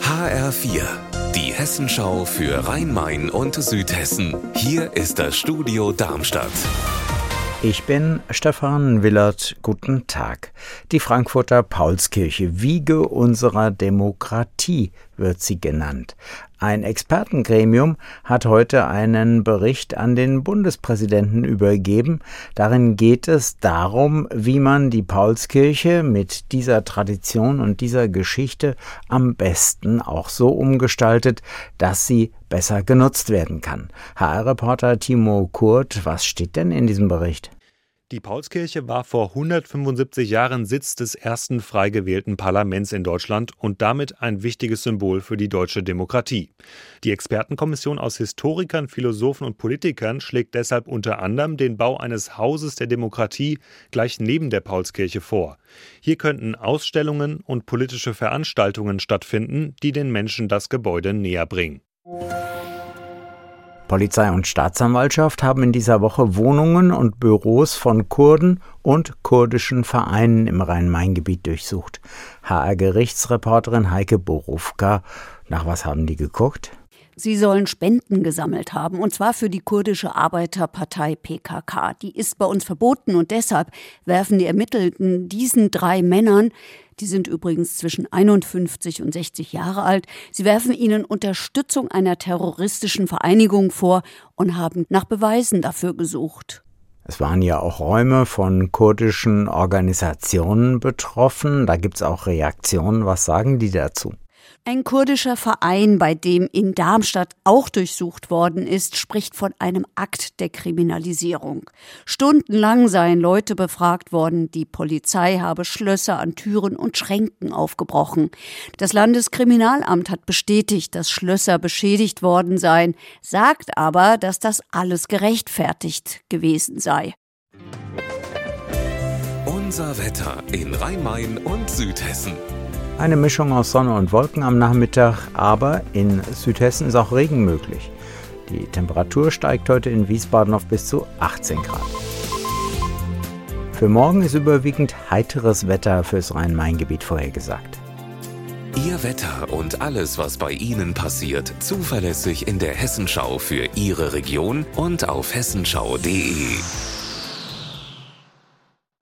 HR4, die Hessenschau für Rhein-Main und Südhessen. Hier ist das Studio Darmstadt. Ich bin Stefan Willert. Guten Tag. Die Frankfurter Paulskirche, Wiege unserer Demokratie, wird sie genannt. Ein Expertengremium hat heute einen Bericht an den Bundespräsidenten übergeben. Darin geht es darum, wie man die Paulskirche mit dieser Tradition und dieser Geschichte am besten auch so umgestaltet, dass sie besser genutzt werden kann. HR-Reporter Timo Kurt, was steht denn in diesem Bericht? Die Paulskirche war vor 175 Jahren Sitz des ersten frei gewählten Parlaments in Deutschland und damit ein wichtiges Symbol für die deutsche Demokratie. Die Expertenkommission aus Historikern, Philosophen und Politikern schlägt deshalb unter anderem den Bau eines Hauses der Demokratie gleich neben der Paulskirche vor. Hier könnten Ausstellungen und politische Veranstaltungen stattfinden, die den Menschen das Gebäude näher bringen. Polizei und Staatsanwaltschaft haben in dieser Woche Wohnungen und Büros von Kurden und kurdischen Vereinen im Rhein-Main-Gebiet durchsucht. HR-Gerichtsreporterin Heike Borufka, nach was haben die geguckt? Sie sollen Spenden gesammelt haben, und zwar für die kurdische Arbeiterpartei PKK. Die ist bei uns verboten und deshalb werfen die Ermittelten diesen drei Männern, die sind übrigens zwischen 51 und 60 Jahre alt, sie werfen ihnen Unterstützung einer terroristischen Vereinigung vor und haben nach Beweisen dafür gesucht. Es waren ja auch Räume von kurdischen Organisationen betroffen. Da gibt es auch Reaktionen. Was sagen die dazu? Ein kurdischer Verein, bei dem in Darmstadt auch durchsucht worden ist, spricht von einem Akt der Kriminalisierung. Stundenlang seien Leute befragt worden, die Polizei habe Schlösser an Türen und Schränken aufgebrochen. Das Landeskriminalamt hat bestätigt, dass Schlösser beschädigt worden seien, sagt aber, dass das alles gerechtfertigt gewesen sei. Unser Wetter in Rhein-Main und Südhessen. Eine Mischung aus Sonne und Wolken am Nachmittag, aber in Südhessen ist auch Regen möglich. Die Temperatur steigt heute in Wiesbaden auf bis zu 18 Grad. Für morgen ist überwiegend heiteres Wetter fürs Rhein-Main-Gebiet vorhergesagt. Ihr Wetter und alles, was bei Ihnen passiert, zuverlässig in der Hessenschau für Ihre Region und auf hessenschau.de.